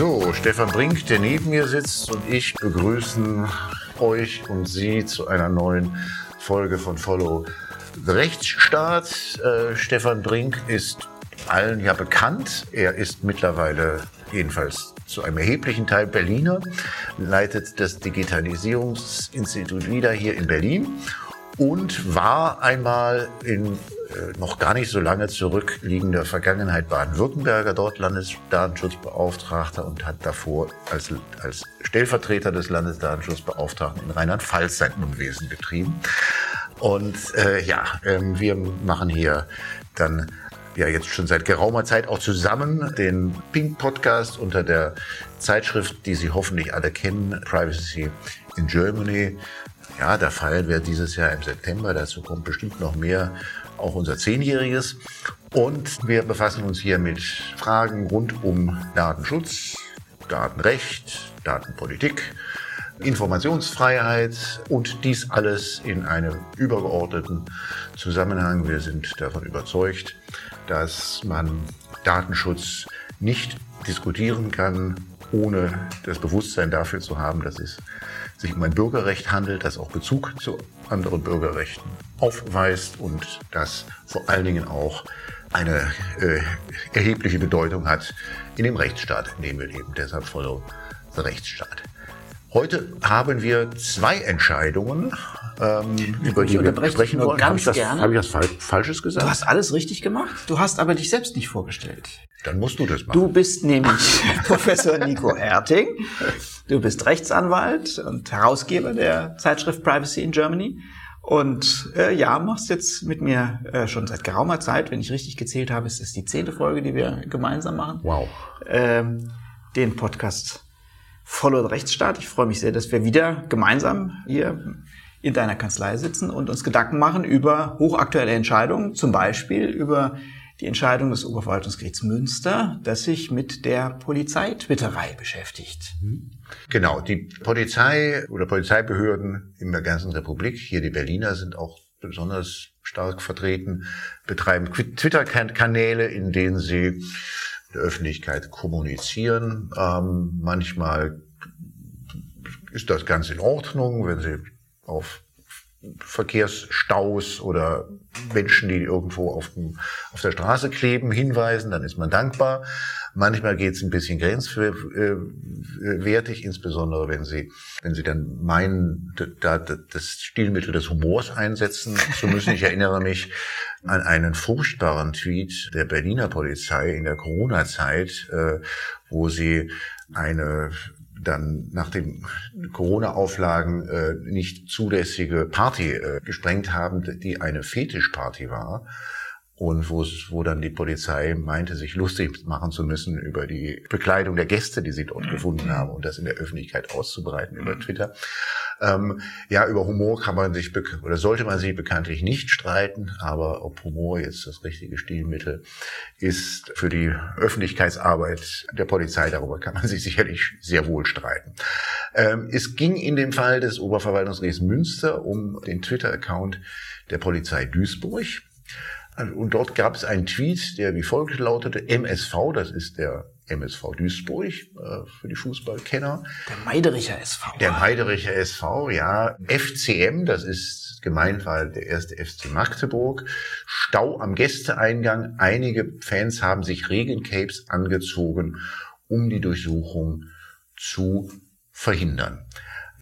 So, Stefan Brink, der neben mir sitzt, und ich begrüßen euch und Sie zu einer neuen Folge von Follow the Rechtsstaat. Äh, Stefan Brink ist allen ja bekannt. Er ist mittlerweile jedenfalls zu einem erheblichen Teil Berliner, leitet das Digitalisierungsinstitut wieder hier in Berlin und war einmal in noch gar nicht so lange zurückliegender Vergangenheit Baden-Württemberger, dort Landesdatenschutzbeauftragter und hat davor als, als Stellvertreter des Landesdatenschutzbeauftragten in Rheinland-Pfalz sein Unwesen getrieben. Und äh, ja, ähm, wir machen hier dann ja jetzt schon seit geraumer Zeit auch zusammen den Pink Podcast unter der Zeitschrift, die Sie hoffentlich alle kennen, Privacy in Germany. Ja, da feiern wir dieses Jahr im September. Dazu kommt bestimmt noch mehr auch unser Zehnjähriges. Und wir befassen uns hier mit Fragen rund um Datenschutz, Datenrecht, Datenpolitik, Informationsfreiheit und dies alles in einem übergeordneten Zusammenhang. Wir sind davon überzeugt, dass man Datenschutz nicht diskutieren kann, ohne das Bewusstsein dafür zu haben, dass es sich um ein Bürgerrecht handelt, das auch Bezug zu anderen Bürgerrechten aufweist und das vor allen Dingen auch eine äh, erhebliche Bedeutung hat in dem Rechtsstaat, in dem wir leben. Deshalb Follow the Rechtsstaat. Heute haben wir zwei Entscheidungen, ähm, über die wir sprechen wollen. Ganz habe ich, das, hab ich das Fal Falsches gesagt? Du hast alles richtig gemacht. Du hast aber dich selbst nicht vorgestellt. Dann musst du das machen. Du bist nämlich Professor Nico Herting. Du bist Rechtsanwalt und Herausgeber der Zeitschrift Privacy in Germany. Und äh, ja, machst jetzt mit mir äh, schon seit geraumer Zeit, wenn ich richtig gezählt habe, ist es die zehnte Folge, die wir gemeinsam machen. Wow. Ähm, den Podcast Follow the Rechtsstaat. Ich freue mich sehr, dass wir wieder gemeinsam hier in deiner Kanzlei sitzen und uns Gedanken machen über hochaktuelle Entscheidungen, zum Beispiel über die Entscheidung des Oberverwaltungsgerichts Münster, das sich mit der Polizeitwitterei beschäftigt. Genau, die Polizei oder Polizeibehörden in der ganzen Republik, hier die Berliner sind auch besonders stark vertreten, betreiben Twitter-Kanäle, in denen sie der Öffentlichkeit kommunizieren. Ähm, manchmal ist das ganz in Ordnung, wenn sie auf Verkehrsstaus oder Menschen, die irgendwo auf, dem, auf der Straße kleben, hinweisen, dann ist man dankbar. Manchmal geht es ein bisschen grenzwertig, insbesondere wenn Sie, wenn Sie dann meinen, da, das Stilmittel des Humors einsetzen zu müssen. Ich erinnere mich an einen furchtbaren Tweet der Berliner Polizei in der Corona-Zeit, äh, wo sie eine dann nach den Corona-Auflagen äh, nicht zulässige Party äh, gesprengt haben, die eine Fetischparty war und wo, wo dann die Polizei meinte, sich lustig machen zu müssen über die Bekleidung der Gäste, die sie dort mhm. gefunden haben und das in der Öffentlichkeit auszubreiten über mhm. Twitter. Ähm, ja, über Humor kann man sich oder sollte man sich bekanntlich nicht streiten, aber ob Humor jetzt das richtige Stilmittel ist für die Öffentlichkeitsarbeit der Polizei, darüber kann man sich sicherlich sehr wohl streiten. Ähm, es ging in dem Fall des Oberverwaltungsgerichts Münster um den Twitter-Account der Polizei Duisburg. Und dort gab es einen Tweet, der wie folgt lautete, MSV, das ist der MSV Duisburg, äh, für die Fußballkenner. Der Meidericher SV. Der Meidericher SV, ja. FCM, das ist Gemeinfall der erste FC Magdeburg. Stau am Gästeeingang. Einige Fans haben sich Regencapes angezogen, um die Durchsuchung zu verhindern.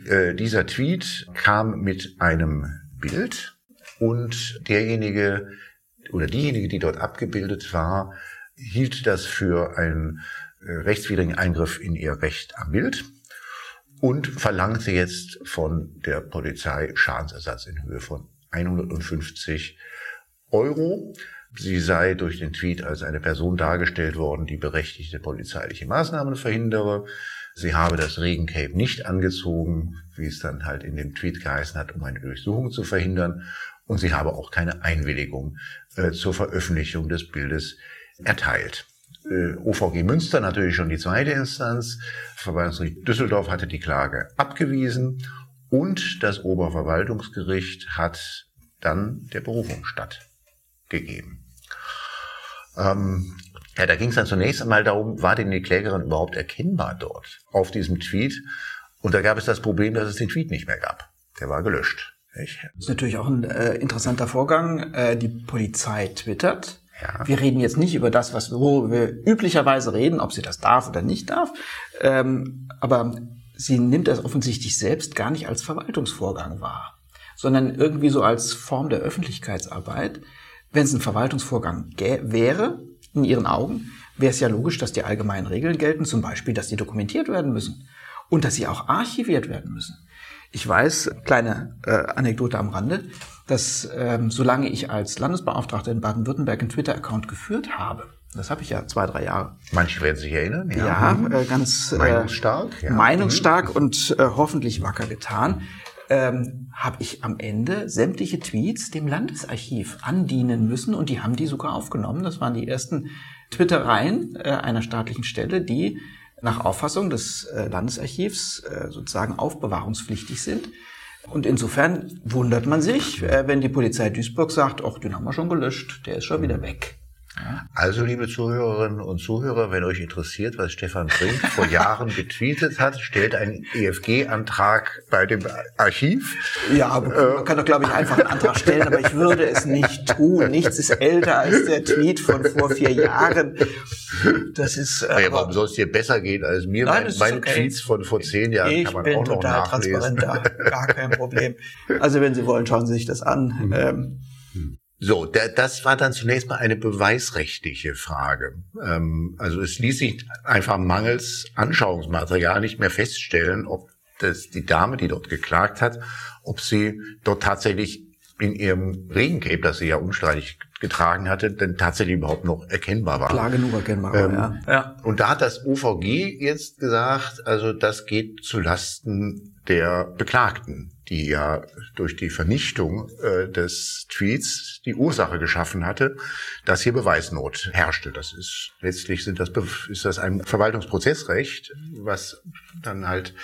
Äh, dieser Tweet kam mit einem Bild und derjenige, oder diejenige, die dort abgebildet war, hielt das für einen äh, rechtswidrigen Eingriff in ihr Recht am Bild und verlangte jetzt von der Polizei Schadensersatz in Höhe von 150 Euro. Sie sei durch den Tweet als eine Person dargestellt worden, die berechtigte polizeiliche Maßnahmen verhindere. Sie habe das Regencape nicht angezogen, wie es dann halt in dem Tweet geheißen hat, um eine Durchsuchung zu verhindern. Und sie habe auch keine Einwilligung äh, zur Veröffentlichung des Bildes erteilt. Äh, OVG Münster natürlich schon die zweite Instanz. Verwaltungsgericht Düsseldorf hatte die Klage abgewiesen und das Oberverwaltungsgericht hat dann der Berufung stattgegeben. Ähm, Ja, da ging es dann zunächst einmal darum, war denn die Klägerin überhaupt erkennbar dort auf diesem Tweet? Und da gab es das Problem, dass es den Tweet nicht mehr gab. Der war gelöscht. Das ist natürlich auch ein äh, interessanter Vorgang. Äh, die Polizei twittert. Ja. Wir reden jetzt nicht über das, was wo wir üblicherweise reden, ob sie das darf oder nicht darf. Ähm, aber sie nimmt das offensichtlich selbst gar nicht als Verwaltungsvorgang wahr, sondern irgendwie so als Form der Öffentlichkeitsarbeit. Wenn es ein Verwaltungsvorgang wäre, in ihren Augen, wäre es ja logisch, dass die allgemeinen Regeln gelten, zum Beispiel, dass sie dokumentiert werden müssen und dass sie auch archiviert werden müssen. Ich weiß, kleine äh, Anekdote am Rande, dass ähm, solange ich als Landesbeauftragter in Baden-Württemberg einen Twitter-Account geführt habe, das habe ich ja zwei, drei Jahre. Manche werden sich erinnern. Ja, ja mhm. äh, ganz äh, meinungsstark, ja. meinungsstark mhm. und äh, hoffentlich wacker getan. Ähm, habe ich am Ende sämtliche Tweets dem Landesarchiv andienen müssen und die haben die sogar aufgenommen. Das waren die ersten Twittereien äh, einer staatlichen Stelle, die nach Auffassung des äh, Landesarchivs äh, sozusagen aufbewahrungspflichtig sind. Und insofern wundert man sich, äh, wenn die Polizei Duisburg sagt, ach, den haben wir schon gelöscht, der ist schon wieder weg. Also, liebe Zuhörerinnen und Zuhörer, wenn euch interessiert, was Stefan Brink vor Jahren getweetet hat, stellt einen EFG-Antrag bei dem Archiv. Ja, man kann doch, glaube ich, einfach einen Antrag stellen, aber ich würde es nicht tun. Nichts ist älter als der Tweet von vor vier Jahren. Das ist. Äh, naja, warum soll es dir besser gehen als mir? Nein, mein, meine okay. Tweets von vor zehn Jahren ich kann man bin auch noch total nachlesen. transparent da. Gar kein Problem. Also, wenn Sie wollen, schauen Sie sich das an. Mhm. Ähm, so, das war dann zunächst mal eine beweisrechtliche Frage. Ähm, also es ließ sich einfach mangels Anschauungsmaterial nicht mehr feststellen, ob das die Dame, die dort geklagt hat, ob sie dort tatsächlich in ihrem Regencape, das sie ja unstreitig getragen hatte, denn tatsächlich überhaupt noch erkennbar war. Klar genug erkennbar, ähm, ja. ja. Und da hat das OVG jetzt gesagt, also das geht zu Lasten der Beklagten, die ja durch die Vernichtung äh, des Tweets die Ursache geschaffen hatte, dass hier Beweisnot herrschte. Das ist letztlich sind das ist das ein Verwaltungsprozessrecht, was dann halt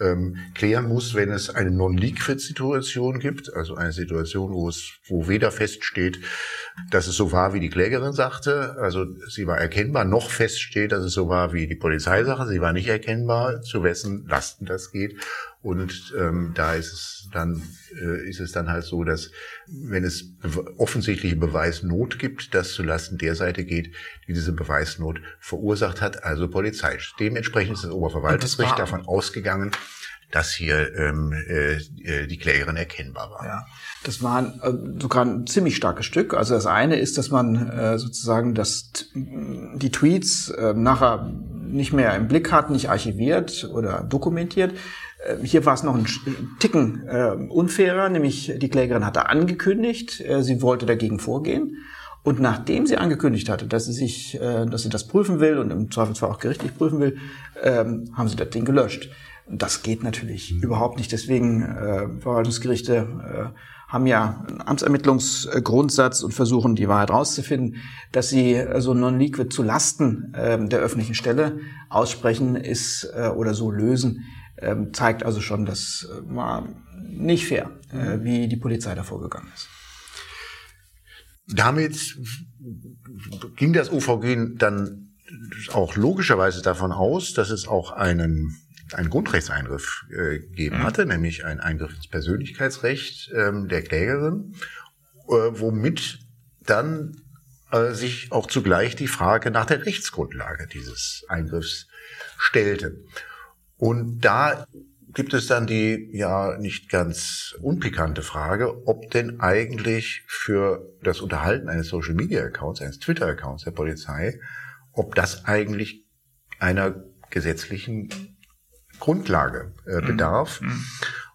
ähm, klären muss, wenn es eine Non-Liquid-Situation gibt, also eine Situation, wo es, wo weder feststeht, dass es so war, wie die Klägerin sagte, also sie war erkennbar, noch feststeht, dass es so war, wie die Polizei sagte, sie war nicht erkennbar, zu wessen Lasten das geht. Und ähm, da ist es dann äh, ist es dann halt so, dass wenn es offensichtliche Beweisnot gibt, das zulasten der Seite geht, die diese Beweisnot verursacht hat, also Polizei. Dementsprechend ist das Oberverwaltungsgericht davon ausgegangen, dass hier ähm, äh, äh, die Klägerin erkennbar war. Ja, das war äh, sogar ein ziemlich starkes Stück. Also das eine ist, dass man äh, sozusagen das, die Tweets äh, nachher nicht mehr im Blick hat, nicht archiviert oder dokumentiert. Äh, hier war es noch ein Ticken äh, unfairer, nämlich die Klägerin hatte angekündigt, äh, sie wollte dagegen vorgehen. Und nachdem sie angekündigt hatte, dass sie sich, äh, dass sie das prüfen will und im Zweifelsfall auch gerichtlich prüfen will, ähm, haben sie das Ding gelöscht. Das geht natürlich mhm. überhaupt nicht. Deswegen äh, Verwaltungsgerichte äh, haben ja einen Amtsermittlungsgrundsatz und versuchen die Wahrheit rauszufinden, dass sie so non-liquid zu Lasten äh, der öffentlichen Stelle aussprechen ist äh, oder so lösen, zeigt also schon, dass äh, war nicht fair, äh, mhm. wie die Polizei da vorgegangen ist. Damit ging das OVG dann auch logischerweise davon aus, dass es auch einen einen Grundrechtseingriff äh, gegeben mhm. hatte, nämlich ein Eingriff ins Persönlichkeitsrecht ähm, der Klägerin, äh, womit dann äh, sich auch zugleich die Frage nach der Rechtsgrundlage dieses Eingriffs stellte. Und da gibt es dann die ja nicht ganz unpikante Frage, ob denn eigentlich für das Unterhalten eines Social Media Accounts, eines Twitter Accounts der Polizei, ob das eigentlich einer gesetzlichen Grundlage äh, mhm. bedarf. Mhm.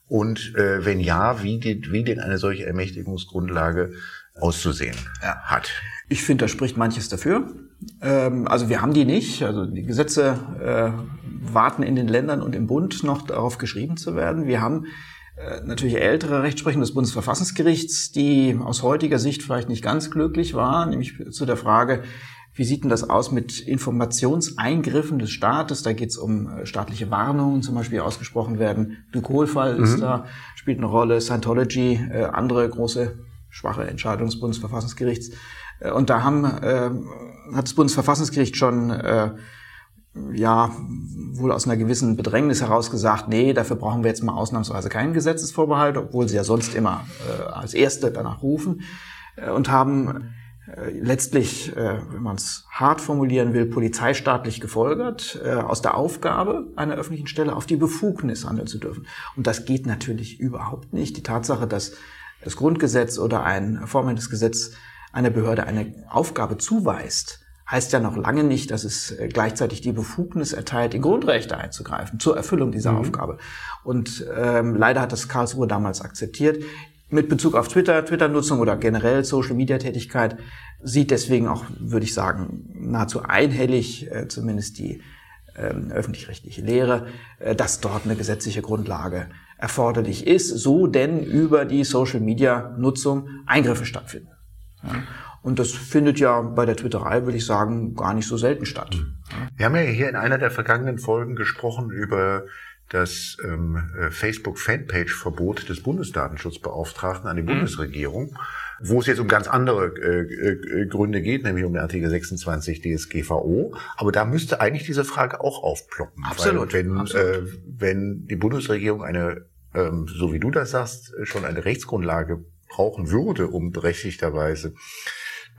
Und äh, wenn ja, wie, die, wie denn eine solche Ermächtigungsgrundlage auszusehen ja. hat. Ich finde, da spricht manches dafür. Ähm, also wir haben die nicht. Also die Gesetze äh, warten in den Ländern und im Bund noch darauf geschrieben zu werden. Wir haben äh, natürlich ältere Rechtsprechung des Bundesverfassungsgerichts, die aus heutiger Sicht vielleicht nicht ganz glücklich war, nämlich zu der Frage, wie sieht denn das aus mit Informationseingriffen des Staates? Da geht es um äh, staatliche Warnungen, zum Beispiel ausgesprochen werden. Glykol-Fall mhm. ist da, spielt eine Rolle. Scientology, äh, andere große, schwache Entscheidung des Bundesverfassungsgerichts. Äh, und da haben, äh, hat das Bundesverfassungsgericht schon äh, ja wohl aus einer gewissen Bedrängnis heraus gesagt, nee, dafür brauchen wir jetzt mal ausnahmsweise keinen Gesetzesvorbehalt, obwohl sie ja sonst immer äh, als Erste danach rufen äh, und haben äh, letztlich, äh, wenn man es hart formulieren will, polizeistaatlich gefolgert, äh, aus der Aufgabe einer öffentlichen Stelle auf die Befugnis handeln zu dürfen. Und das geht natürlich überhaupt nicht. Die Tatsache, dass das Grundgesetz oder ein formendes Gesetz einer Behörde eine Aufgabe zuweist, heißt ja noch lange nicht, dass es gleichzeitig die Befugnis erteilt, in Grundrechte einzugreifen zur Erfüllung dieser mhm. Aufgabe. Und ähm, leider hat das Karlsruhe damals akzeptiert mit Bezug auf Twitter, Twitter-Nutzung oder generell Social-Media-Tätigkeit sieht deswegen auch, würde ich sagen, nahezu einhellig äh, zumindest die ähm, öffentlich-rechtliche Lehre, äh, dass dort eine gesetzliche Grundlage erforderlich ist, so denn über die Social-Media-Nutzung Eingriffe stattfinden. Ja. Und das findet ja bei der Twitterei, würde ich sagen, gar nicht so selten statt. Wir haben ja hier in einer der vergangenen Folgen gesprochen über das ähm, äh, Facebook-Fanpage-Verbot des Bundesdatenschutzbeauftragten an die mhm. Bundesregierung, wo es jetzt um ganz andere äh, äh, Gründe geht, nämlich um den Artikel 26 DSGVO. Aber da müsste eigentlich diese Frage auch aufploppen. Absolut. Weil wenn, absolut. Äh, wenn die Bundesregierung eine, ähm, so wie du das sagst, schon eine Rechtsgrundlage brauchen würde, um berechtigterweise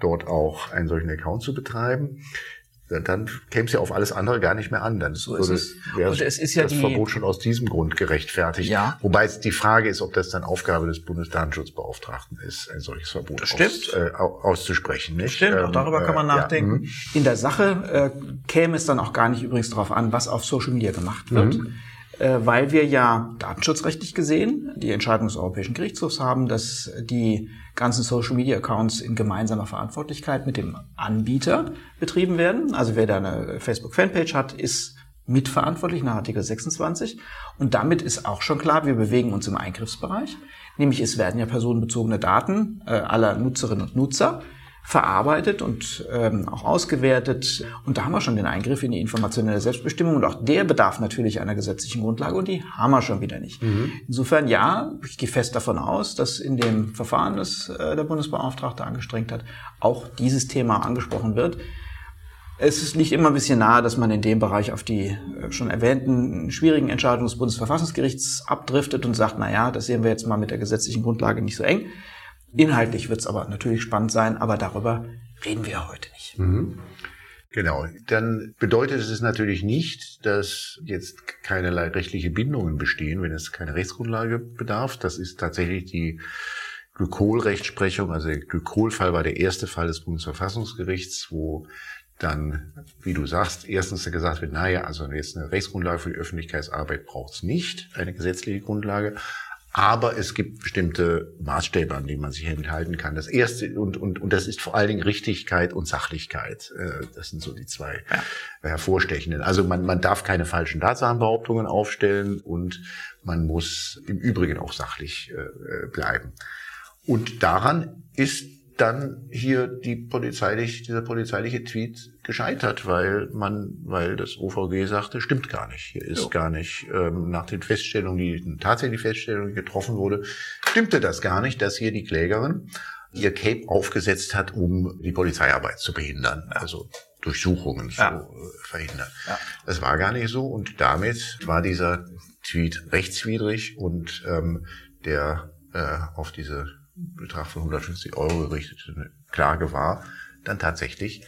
dort auch einen solchen Account zu betreiben, dann käme es ja auf alles andere gar nicht mehr an. Dann so ist es. Wäre Und es ist ja das die, Verbot schon aus diesem Grund gerechtfertigt. Ja. Wobei es die Frage ist, ob das dann Aufgabe des Bundesdatenschutzbeauftragten ist, ein solches Verbot. Aus, äh, auszusprechen. Nicht? Stimmt, auch darüber ähm, kann man äh, nachdenken. Ja. In der Sache äh, käme es dann auch gar nicht übrigens darauf an, was auf Social Media gemacht wird. Mhm äh, weil wir ja datenschutzrechtlich gesehen die Entscheidung des Europäischen Gerichtshofs haben, dass die ganzen Social Media Accounts in gemeinsamer Verantwortlichkeit mit dem Anbieter betrieben werden. Also wer da eine Facebook Fanpage hat, ist mitverantwortlich nach Artikel 26. Und damit ist auch schon klar, wir bewegen uns im Eingriffsbereich. Nämlich es werden ja personenbezogene Daten äh, aller Nutzerinnen und Nutzer verarbeitet und ähm, auch ausgewertet. Und da haben wir schon den Eingriff in die informationelle Selbstbestimmung und auch der bedarf natürlich einer gesetzlichen Grundlage und die haben wir schon wieder nicht. Mhm. Insofern ja, ich gehe fest davon aus, dass in dem Verfahren, das äh, der Bundesbeauftragte angestrengt hat, auch dieses Thema angesprochen wird. Es liegt immer ein bisschen nahe, dass man in dem Bereich auf die äh, schon erwähnten schwierigen Entscheidungen des Bundesverfassungsgerichts abdriftet und sagt, na ja, das sehen wir jetzt mal mit der gesetzlichen Grundlage nicht so eng. Inhaltlich wird es aber natürlich spannend sein, aber darüber reden wir heute nicht. Mhm. Genau, dann bedeutet es natürlich nicht, dass jetzt keinerlei rechtliche Bindungen bestehen, wenn es keine Rechtsgrundlage bedarf. Das ist tatsächlich die Glykol-Rechtsprechung, also der Glykol-Fall war der erste Fall des Bundesverfassungsgerichts, wo dann, wie du sagst, erstens gesagt wird, naja, also jetzt eine Rechtsgrundlage für die Öffentlichkeitsarbeit braucht es nicht, eine gesetzliche Grundlage. Aber es gibt bestimmte Maßstäbe, an denen man sich enthalten kann. Das erste, und, und, und das ist vor allen Dingen Richtigkeit und Sachlichkeit. Äh, das sind so die zwei ja. hervorstechenden. Also man, man darf keine falschen Tatsachenbehauptungen aufstellen und man muss im Übrigen auch sachlich äh, bleiben. Und daran ist dann hier die polizeilich, dieser polizeiliche Tweet gescheitert, weil man, weil das OVG sagte, stimmt gar nicht. Hier ist jo. gar nicht, ähm, nach den Feststellungen, die tatsächlich Feststellungen getroffen wurde, stimmte das gar nicht, dass hier die Klägerin ihr Cape aufgesetzt hat, um die Polizeiarbeit zu behindern, also Durchsuchungen zu äh, verhindern. Ja. Das war gar nicht so und damit war dieser Tweet rechtswidrig und ähm, der äh, auf diese Betrag von 150 Euro gerichtete Klage war, dann tatsächlich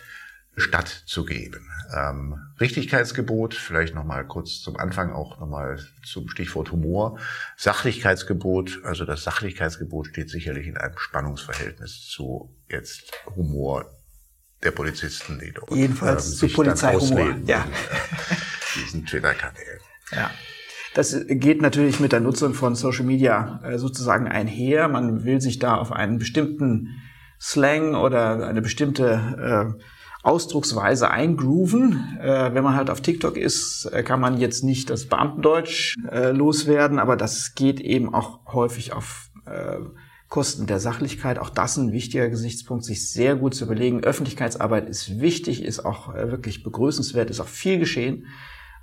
stattzugeben. Ähm, Richtigkeitsgebot, vielleicht nochmal kurz zum Anfang auch nochmal zum Stichwort Humor. Sachlichkeitsgebot, also das Sachlichkeitsgebot steht sicherlich in einem Spannungsverhältnis zu jetzt Humor der Polizisten, die dort Jedenfalls ähm, zu Polizeihumor, ja. diesen Twitter-Kanälen. Ja. Das geht natürlich mit der Nutzung von Social Media äh, sozusagen einher. Man will sich da auf einen bestimmten Slang oder eine bestimmte äh, Ausdrucksweise eingrooven. Äh, wenn man halt auf TikTok ist, kann man jetzt nicht das Beamtendeutsch loswerden, aber das geht eben auch häufig auf Kosten der Sachlichkeit. Auch das ein wichtiger Gesichtspunkt, sich sehr gut zu überlegen. Öffentlichkeitsarbeit ist wichtig, ist auch wirklich begrüßenswert, ist auch viel geschehen.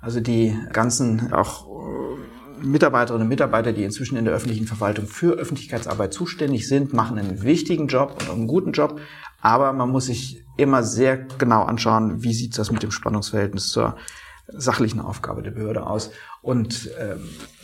Also die ganzen auch äh, Mitarbeiterinnen und Mitarbeiter, die inzwischen in der öffentlichen Verwaltung für Öffentlichkeitsarbeit zuständig sind, machen einen wichtigen Job und einen guten Job. Aber man muss sich immer sehr genau anschauen, wie sieht das mit dem Spannungsverhältnis zur sachlichen Aufgabe der Behörde aus. Und ähm,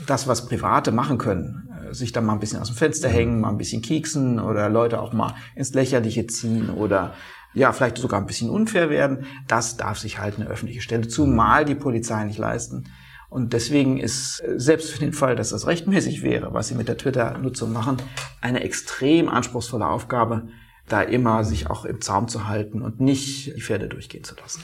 das, was Private machen können, äh, sich dann mal ein bisschen aus dem Fenster hängen, mal ein bisschen kieksen oder Leute auch mal ins Lächerliche ziehen oder ja, vielleicht sogar ein bisschen unfair werden, das darf sich halt eine öffentliche Stelle, zumal die Polizei nicht leisten. Und deswegen ist äh, selbst für den Fall, dass das rechtmäßig wäre, was sie mit der Twitter-Nutzung machen, eine extrem anspruchsvolle Aufgabe, da immer sich auch im Zaum zu halten und nicht die Pferde durchgehen zu lassen.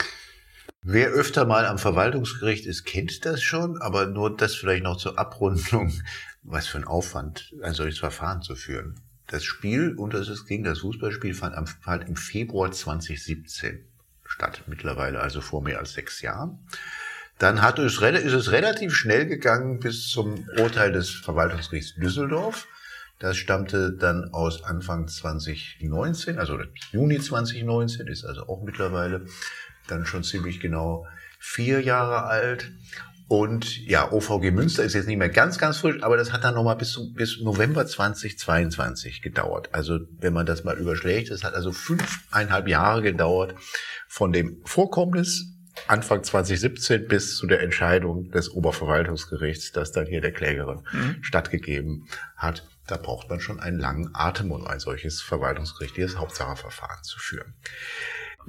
Wer öfter mal am Verwaltungsgericht ist, kennt das schon, aber nur das vielleicht noch zur Abrundung, was für ein Aufwand, ein solches Verfahren zu führen. Das Spiel, und das ging, das Fußballspiel fand, am, fand im Februar 2017 statt, mittlerweile also vor mehr als sechs Jahren. Dann hat es, ist es relativ schnell gegangen bis zum Urteil des Verwaltungsgerichts Düsseldorf. Das stammte dann aus Anfang 2019, also Juni 2019, ist also auch mittlerweile dann schon ziemlich genau vier Jahre alt. Und ja, OVG Münster ist jetzt nicht mehr ganz, ganz frisch, aber das hat dann nochmal bis, bis November 2022 gedauert. Also wenn man das mal überschlägt, das hat also fünfeinhalb Jahre gedauert von dem Vorkommnis Anfang 2017 bis zu der Entscheidung des Oberverwaltungsgerichts, das dann hier der Klägerin mhm. stattgegeben hat. Da braucht man schon einen langen Atem, um ein solches verwaltungsgerichtliches Hauptsacheverfahren zu führen.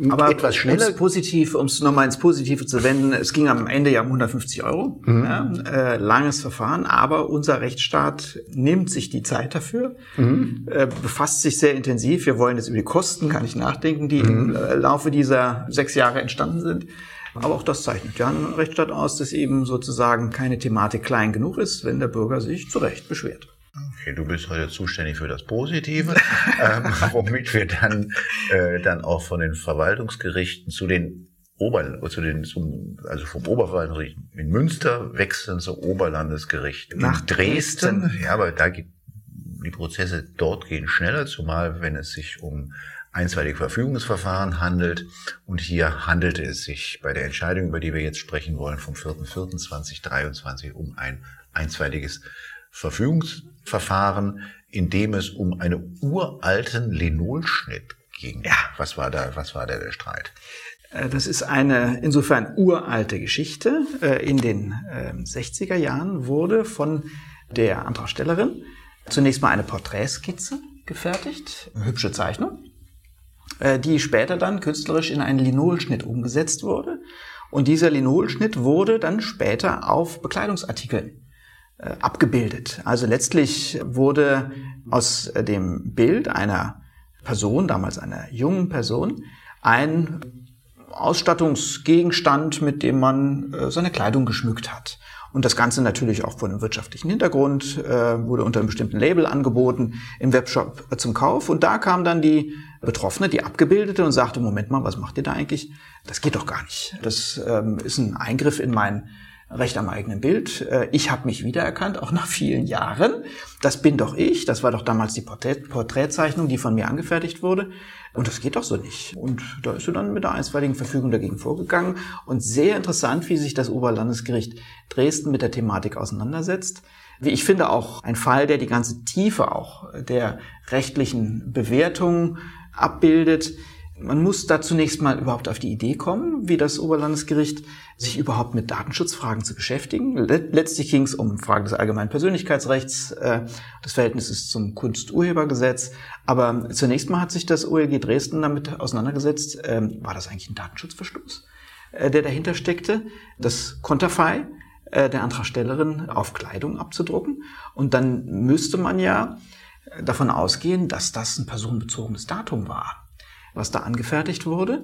Aber etwas schneller. Um positiv, um es nochmal ins Positive zu wenden, es ging am Ende ja um 150 Euro. Mhm. Ja, äh, langes Verfahren, aber unser Rechtsstaat nimmt sich die Zeit dafür, mhm. äh, befasst sich sehr intensiv. Wir wollen jetzt über die Kosten gar nicht nachdenken, die mhm. im äh, Laufe dieser sechs Jahre entstanden sind. Aber auch das zeichnet ja einen Rechtsstaat aus, dass eben sozusagen keine Thematik klein genug ist, wenn der Bürger sich zu Recht beschwert. Okay, du bist heute zuständig für das Positive, ähm, womit wir dann, äh, dann auch von den Verwaltungsgerichten zu den Ober, zu den, zum, also vom Oberverwaltungsgericht in Münster wechseln zum Oberlandesgericht nach Dresden. Dresden. Ja, aber da geht, die Prozesse dort gehen schneller, zumal wenn es sich um einstweilige Verfügungsverfahren handelt. Und hier handelte es sich bei der Entscheidung, über die wir jetzt sprechen wollen, vom 4.4.2023 um ein einstweiliges Verfügungsverfahren, in dem es um einen uralten Linolschnitt ging. Ja. Was war da, was war da der Streit? Äh, das ist eine insofern uralte Geschichte. Äh, in den 60er ähm, Jahren wurde von der Antragstellerin zunächst mal eine Porträtskizze gefertigt, eine hübsche Zeichnung, äh, die später dann künstlerisch in einen Linolschnitt umgesetzt wurde. Und dieser Linolschnitt wurde dann später auf Bekleidungsartikeln äh, abgebildet. Also letztlich wurde aus äh, dem Bild einer Person, damals einer jungen Person, ein Ausstattungsgegenstand, mit dem man äh, seine Kleidung geschmückt hat. Und das Ganze natürlich auch von einem wirtschaftlichen Hintergrund, äh, wurde unter einem bestimmten Label angeboten im Webshop zum Kauf. Und da kam dann die Betroffene, die Abgebildete und sagte, Moment mal, was macht ihr da eigentlich? Das geht doch gar nicht. Das ähm, ist ein Eingriff in mein Recht am eigenen Bild. Äh, ich habe mich wiedererkannt, auch nach vielen Jahren. Das bin doch ich. Das war doch damals die Porträt Porträtzeichnung, die von mir angefertigt wurde. Und das geht doch so nicht. Und da ist sie dann mit der einstweiligen Verfügung dagegen vorgegangen. Und sehr interessant, wie sich das Oberlandesgericht Dresden mit der Thematik auseinandersetzt. Wie ich finde auch ein Fall, der die ganze Tiefe auch der rechtlichen Bewertung abbildet. Man muss da zunächst mal überhaupt auf die Idee kommen, wie das Oberlandesgericht sich überhaupt mit Datenschutzfragen zu beschäftigen. Letztlich ging es um Fragen des allgemeinen Persönlichkeitsrechts, äh, des Verhältnisses zum Kunsturhebergesetz. Aber zunächst mal hat sich das OLG Dresden damit auseinandergesetzt, ähm, war das eigentlich ein Datenschutzverstoß, äh, der dahinter steckte? Das Konterfei äh, der Antragstellerin auf Kleidung abzudrucken. Und dann müsste man ja davon ausgehen, dass das ein personenbezogenes Datum war, was da angefertigt wurde.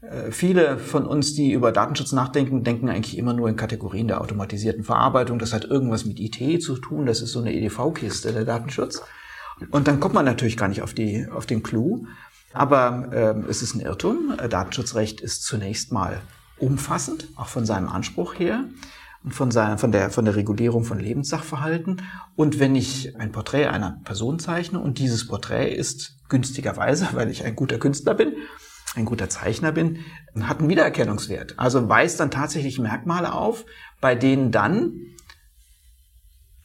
Äh, viele von uns, die über Datenschutz nachdenken, denken eigentlich immer nur in Kategorien der automatisierten Verarbeitung. Das hat irgendwas mit IT zu tun. Das ist so eine EDV-Kiste, der Datenschutz. Und dann kommt man natürlich gar nicht auf, die, auf den Clou. Aber äh, es ist ein Irrtum. Datenschutzrecht ist zunächst mal umfassend, auch von seinem Anspruch her und von, seiner, von, der, von der Regulierung von Lebenssachverhalten. Und wenn ich ein Porträt einer Person zeichne und dieses Porträt ist günstigerweise, weil ich ein guter Künstler bin, ein guter Zeichner bin, hat einen Wiedererkennungswert. Also weist dann tatsächlich Merkmale auf, bei denen dann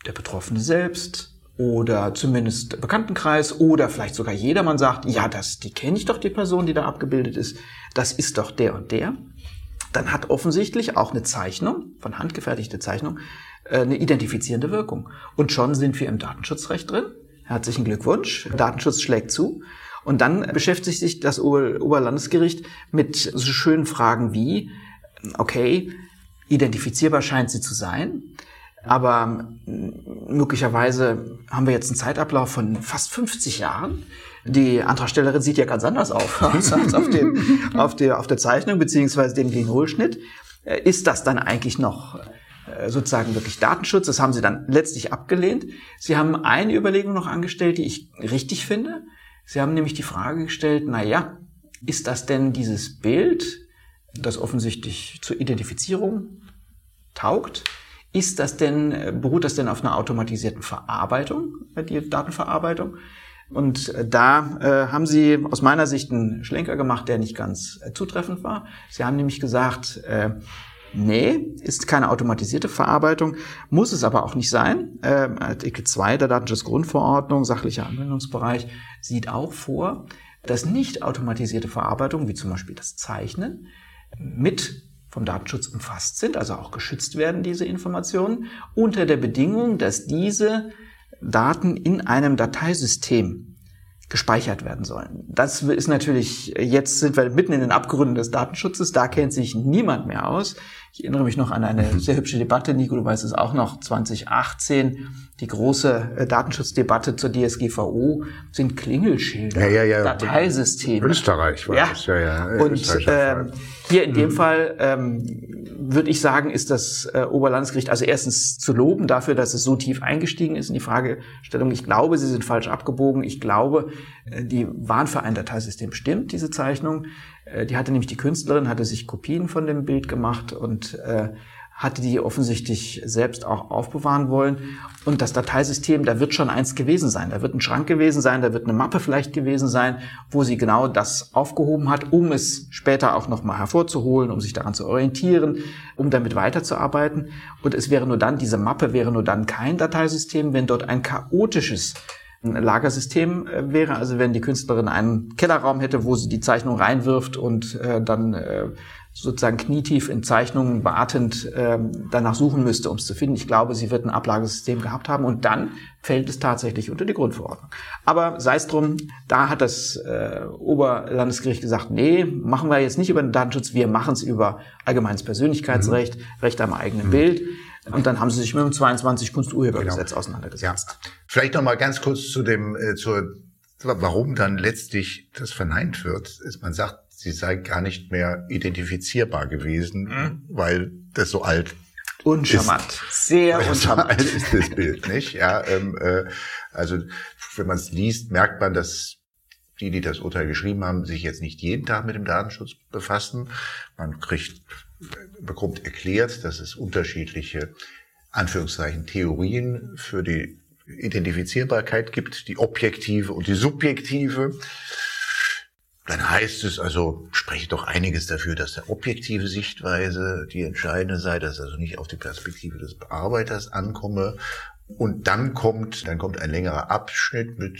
der Betroffene selbst oder zumindest Bekanntenkreis oder vielleicht sogar jedermann sagt, ja, das, die kenne ich doch, die Person, die da abgebildet ist, das ist doch der und der, dann hat offensichtlich auch eine Zeichnung, von handgefertigte Zeichnung, äh, eine identifizierende Wirkung. Und schon sind wir im Datenschutzrecht drin. Herzlichen Glückwunsch. Datenschutz schlägt zu. Und dann beschäftigt sich das Oberlandesgericht mit so schönen Fragen wie, okay, identifizierbar scheint sie zu sein, aber möglicherweise haben wir jetzt einen Zeitablauf von fast 50 Jahren. Die Antragstellerin sieht ja ganz anders auf, als auf, dem, auf, der, auf der Zeichnung beziehungsweise dem Genolschnitt. Ist das dann eigentlich noch sozusagen wirklich Datenschutz? Das haben sie dann letztlich abgelehnt. Sie haben eine Überlegung noch angestellt, die ich richtig finde. Sie haben nämlich die Frage gestellt, na ja, ist das denn dieses Bild, das offensichtlich zur Identifizierung taugt? Ist das denn, äh, beruht das denn auf einer automatisierten Verarbeitung, äh, die Datenverarbeitung? Und äh, da äh, haben Sie aus meiner Sicht einen Schlenker gemacht, der nicht ganz äh, zutreffend war. Sie haben nämlich gesagt, äh, nee, ist keine automatisierte Verarbeitung, muss es aber auch nicht sein. Äh, Artikel 2 der Datenschutzgrundverordnung, sachlicher Anwendungsbereich, sieht auch vor, dass nicht automatisierte Verarbeitung, wie zum Beispiel das Zeichnen, mit vom Datenschutz umfasst sind, also auch geschützt werden, diese Informationen, unter der Bedingung, dass diese Daten in einem Dateisystem gespeichert werden sollen. Das ist natürlich, jetzt sind wir mitten in den Abgründen des Datenschutzes, da kennt sich niemand mehr aus. Ich erinnere mich noch an eine sehr hübsche Debatte, Nico, du weißt es auch noch, 2018, die große äh, Datenschutzdebatte zur DSGVO sind Klingelschilder, ja, ja, ja. Dateisysteme. Österreich war ja. das, ja, ja. Und ähm, hier in dem mhm. Fall ähm, würde ich sagen, ist das äh, Oberlandesgericht also erstens zu loben dafür, dass es so tief eingestiegen ist in die Fragestellung. Ich glaube, sie sind falsch abgebogen. Ich glaube, äh, die waren für ein Dateisystem stimmt, diese Zeichnung. Äh, die hatte nämlich die Künstlerin, hatte sich Kopien von dem Bild gemacht und äh, hatte die offensichtlich selbst auch aufbewahren wollen. Und das Dateisystem, da wird schon eins gewesen sein. Da wird ein Schrank gewesen sein, da wird eine Mappe vielleicht gewesen sein, wo sie genau das aufgehoben hat, um es später auch nochmal hervorzuholen, um sich daran zu orientieren, um damit weiterzuarbeiten. Und es wäre nur dann, diese Mappe wäre nur dann kein Dateisystem, wenn dort ein chaotisches Lagersystem äh, wäre. Also wenn die Künstlerin einen Kellerraum hätte, wo sie die Zeichnung reinwirft und äh, dann äh, sozusagen knietief in Zeichnungen wartend äh, danach suchen müsste, um es zu finden. Ich glaube, sie wird ein Ablagesystem gehabt haben und dann fällt es tatsächlich unter die Grundverordnung. Aber sei es drum, da hat das äh, Oberlandesgericht gesagt, nee, machen wir jetzt nicht über den Datenschutz, wir machen es über allgemeines Persönlichkeitsrecht, mhm. Recht am eigenen mhm. Bild. Und dann haben sie sich mit dem 22 Kunsturhebergesetz genau. auseinandergesetzt. Ja. Vielleicht noch mal ganz kurz zu dem, äh, zur, warum dann letztlich das verneint wird. Ist, man sagt, sie sei gar nicht mehr identifizierbar gewesen, mhm. weil das so alt Uncharmant. Ist, Sehr uncharmant. ist das Bild, nicht? Ja, ähm, äh, also wenn man es liest, merkt man, dass die, die das Urteil geschrieben haben, sich jetzt nicht jeden Tag mit dem Datenschutz befassen. Man kriegt bekommt erklärt, dass es unterschiedliche Anführungszeichen Theorien für die Identifizierbarkeit gibt, die objektive und die subjektive. Dann heißt es also, spreche doch einiges dafür, dass der objektive Sichtweise die entscheidende sei, dass also nicht auf die Perspektive des Bearbeiters ankomme. Und dann kommt, dann kommt ein längerer Abschnitt mit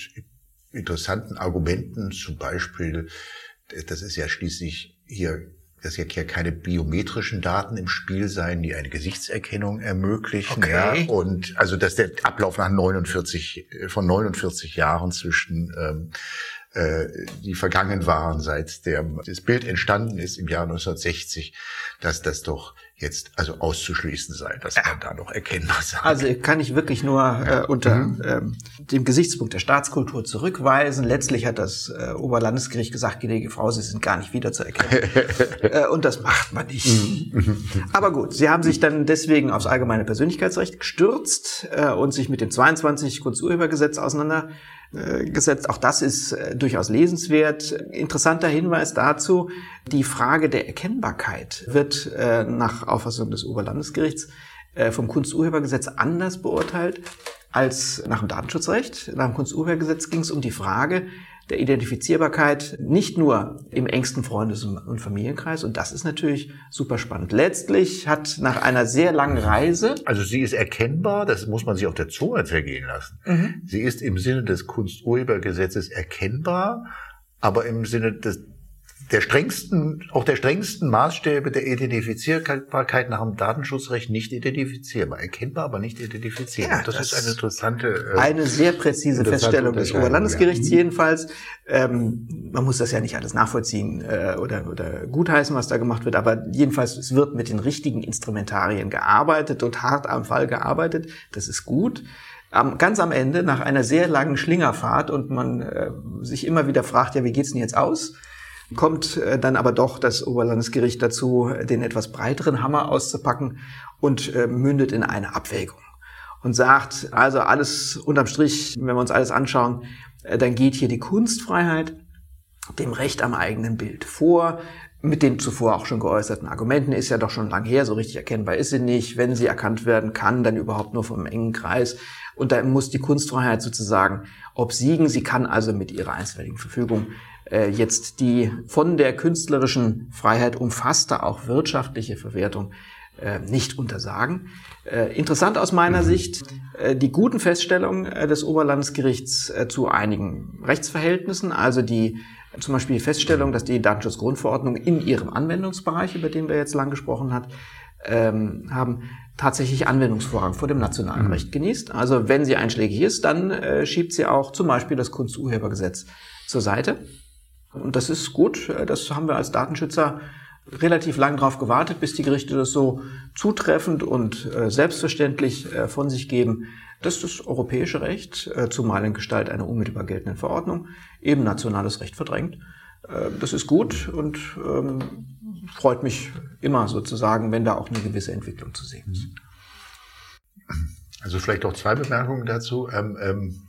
interessanten Argumenten, zum Beispiel, das ist ja schließlich hier dass ja keine biometrischen Daten im Spiel sein, die eine Gesichtserkennung ermöglichen. Okay. Ja, und also dass der Ablauf nach 49 äh, von 49 Jahren zwischen ähm, äh, die vergangen waren, seit der, das Bild entstanden ist im Jahr 1960, dass das doch jetzt also auszuschließen sei, dass man da noch erkennbar sei. Also kann ich wirklich nur äh, unter mhm. ähm, dem Gesichtspunkt der Staatskultur zurückweisen. Letztlich hat das äh, Oberlandesgericht gesagt, gnädige Frau, Sie sind gar nicht wiederzuerkennen. äh, und das macht man nicht. Mhm. Aber gut, Sie haben sich dann deswegen aufs allgemeine Persönlichkeitsrecht gestürzt äh, und sich mit dem 22 Kunsturhebergesetz auseinander gesetzt. Auch das ist äh, durchaus lesenswert. Interessanter Hinweis dazu, die Frage der Erkennbarkeit wird äh, nach Auffassung des Oberlandesgerichts vom Kunsturhebergesetz anders beurteilt als nach dem Datenschutzrecht. Nach dem Kunsturhebergesetz ging es um die Frage, der Identifizierbarkeit nicht nur im engsten Freundes- und Familienkreis. Und das ist natürlich super spannend. Letztlich hat nach einer sehr langen Reise. Also sie ist erkennbar, das muss man sich auf der Zunge zergehen lassen. Mhm. Sie ist im Sinne des Kunsturhebergesetzes erkennbar, aber im Sinne des der strengsten, auch der strengsten Maßstäbe der Identifizierbarkeit nach dem Datenschutzrecht nicht identifizierbar. Erkennbar, aber nicht identifizierbar. Ja, das, das, ist eine interessante. Äh, eine sehr präzise Feststellung des Oberlandesgerichts ja. jedenfalls. Ähm, man muss das ja nicht alles nachvollziehen äh, oder, oder gutheißen, was da gemacht wird, aber jedenfalls, es wird mit den richtigen Instrumentarien gearbeitet und hart am Fall gearbeitet. Das ist gut am, ganz am Ende, nach einer sehr langen Schlingerfahrt und man äh, sich immer wieder fragt, ja, wie geht's denn jetzt aus? Kommt äh, dann aber doch das Oberlandesgericht dazu, den etwas breiteren Hammer auszupacken und äh, mündet in eine Abwägung und sagt, also alles unterm Strich, wenn wir uns alles anschauen, äh, dann geht hier die Kunstfreiheit dem Recht am eigenen Bild vor. Mit den zuvor auch schon geäußerten Argumenten ist ja doch schon lang her, so richtig erkennbar ist sie nicht. Wenn sie erkannt werden kann, dann überhaupt nur vom engen Kreis. Und da muss die Kunstfreiheit sozusagen obsiegen. Sie kann also mit ihrer einstweiligen Verfügung äh, jetzt die von der künstlerischen Freiheit umfasste auch wirtschaftliche Verwertung äh, nicht untersagen. Äh, interessant aus meiner mhm. Sicht die guten Feststellungen des Oberlandesgerichts zu einigen Rechtsverhältnissen, also die zum Beispiel die Feststellung, dass die Datenschutzgrundverordnung in ihrem Anwendungsbereich, über den wir jetzt lang gesprochen hat, ähm, haben, tatsächlich Anwendungsvorrang vor dem nationalen mhm. Recht genießt. Also wenn sie einschlägig ist, dann äh, schiebt sie auch zum Beispiel das Kunsturhebergesetz zur Seite. Und das ist gut. Das haben wir als Datenschützer relativ lang darauf gewartet, bis die Gerichte das so zutreffend und äh, selbstverständlich äh, von sich geben, dass das europäische Recht, äh, zumal in Gestalt einer unmittelbar geltenden Verordnung, eben nationales Recht verdrängt. Das ist gut und ähm, freut mich immer sozusagen, wenn da auch eine gewisse Entwicklung zu sehen ist. Also vielleicht auch zwei Bemerkungen dazu. Ähm, ähm,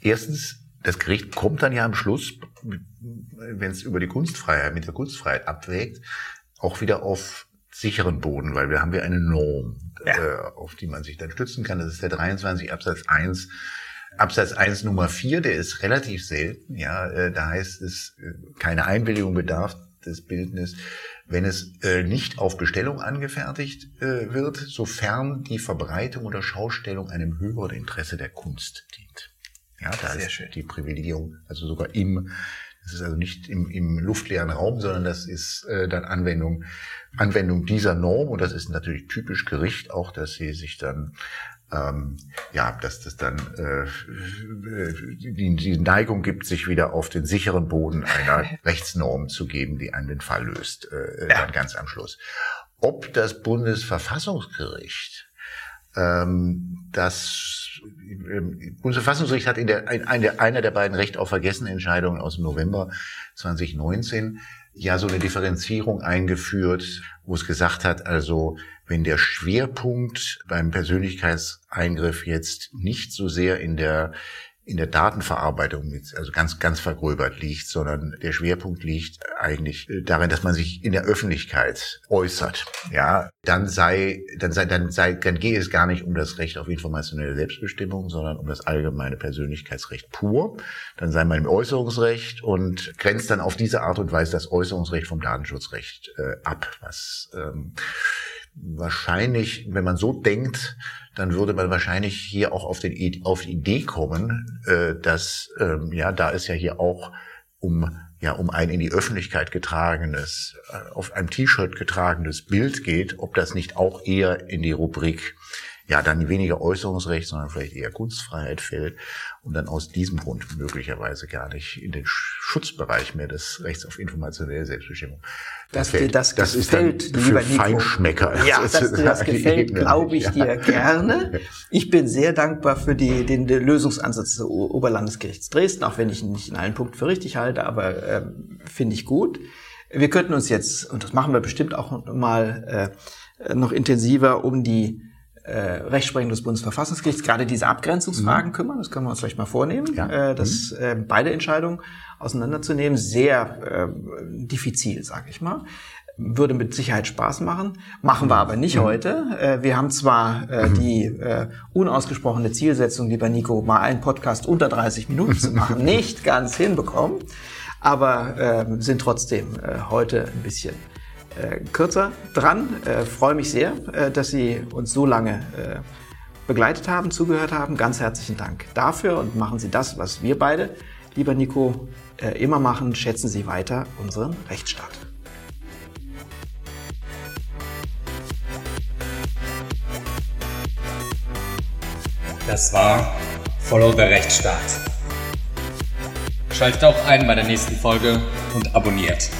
erstens, das Gericht kommt dann ja am Schluss, wenn es über die Kunstfreiheit, mit der Kunstfreiheit abwägt, auch wieder auf sicheren Boden, weil wir haben ja eine Norm, ja. äh, auf die man sich dann stützen kann. Das ist der 23 Absatz 1. Absatz 1 Nummer 4, der ist relativ selten, ja, äh, da heißt es, äh, keine Einwilligung bedarf des Bildnis, wenn es äh, nicht auf Bestellung angefertigt äh, wird, sofern die Verbreitung oder Schaustellung einem höheren Interesse der Kunst dient. Ja, da Sehr ist schön. die Privilegierung, also sogar im, das ist also nicht im, im luftleeren Raum, sondern das ist äh, dann Anwendung, Anwendung dieser Norm und das ist natürlich typisch Gericht auch, dass sie sich dann ähm, ja, dass das dann äh, die, die Neigung gibt, sich wieder auf den sicheren Boden einer Rechtsnorm zu geben, die einen den Fall löst, äh, ja. dann ganz am Schluss. Ob das Bundesverfassungsgericht das Bundesverfassungsgericht hat in der, ein, einer der beiden Recht auf Vergessen Entscheidungen aus dem November 2019 ja so eine Differenzierung eingeführt, wo es gesagt hat, also wenn der Schwerpunkt beim Persönlichkeitseingriff jetzt nicht so sehr in der in der Datenverarbeitung mit, also ganz, ganz vergröbert liegt, sondern der Schwerpunkt liegt eigentlich darin, dass man sich in der Öffentlichkeit äußert. Ja, dann sei, dann sei, dann sei, dann gehe es gar nicht um das Recht auf informationelle Selbstbestimmung, sondern um das allgemeine Persönlichkeitsrecht pur. Dann sei man im Äußerungsrecht und grenzt dann auf diese Art und Weise das Äußerungsrecht vom Datenschutzrecht äh, ab, was ähm, wahrscheinlich, wenn man so denkt, dann würde man wahrscheinlich hier auch auf, den, auf die Idee kommen, äh, dass ähm, ja, da ist ja hier auch um ja um ein in die Öffentlichkeit getragenes, äh, auf einem T-Shirt getragenes Bild geht, ob das nicht auch eher in die Rubrik ja dann weniger Äußerungsrecht, sondern vielleicht eher Kunstfreiheit fällt und dann aus diesem Grund möglicherweise gar nicht in den Schutzbereich mehr des Rechts auf informationelle Selbstbestimmung. Dass dir das, das gefällt, ist dann lieber Nico. Feinschmecker. Ja, dass dir das gefällt, glaube ich ja. dir gerne. Ich bin sehr dankbar für die, den, den Lösungsansatz des Oberlandesgerichts Dresden, auch wenn ich ihn nicht in allen Punkten für richtig halte, aber ähm, finde ich gut. Wir könnten uns jetzt, und das machen wir bestimmt auch mal äh, noch intensiver, um die äh, Rechtsprechung des Bundesverfassungsgerichts gerade diese Abgrenzungsfragen mhm. kümmern. Das können wir uns vielleicht mal vornehmen, ja. äh, das mhm. äh, beide Entscheidungen auseinanderzunehmen. Sehr äh, diffizil, sage ich mal. würde mit Sicherheit Spaß machen. Machen wir aber nicht mhm. heute. Äh, wir haben zwar äh, mhm. die äh, unausgesprochene Zielsetzung, lieber Nico, mal einen Podcast unter 30 Minuten zu machen, nicht ganz hinbekommen, aber äh, sind trotzdem äh, heute ein bisschen äh, kürzer dran. Äh, freue mich sehr, äh, dass Sie uns so lange äh, begleitet haben, zugehört haben. Ganz herzlichen Dank dafür und machen Sie das, was wir beide, lieber Nico, äh, immer machen. Schätzen Sie weiter unseren Rechtsstaat. Das war Follow the Rechtsstaat. Schaltet auch ein bei der nächsten Folge und abonniert.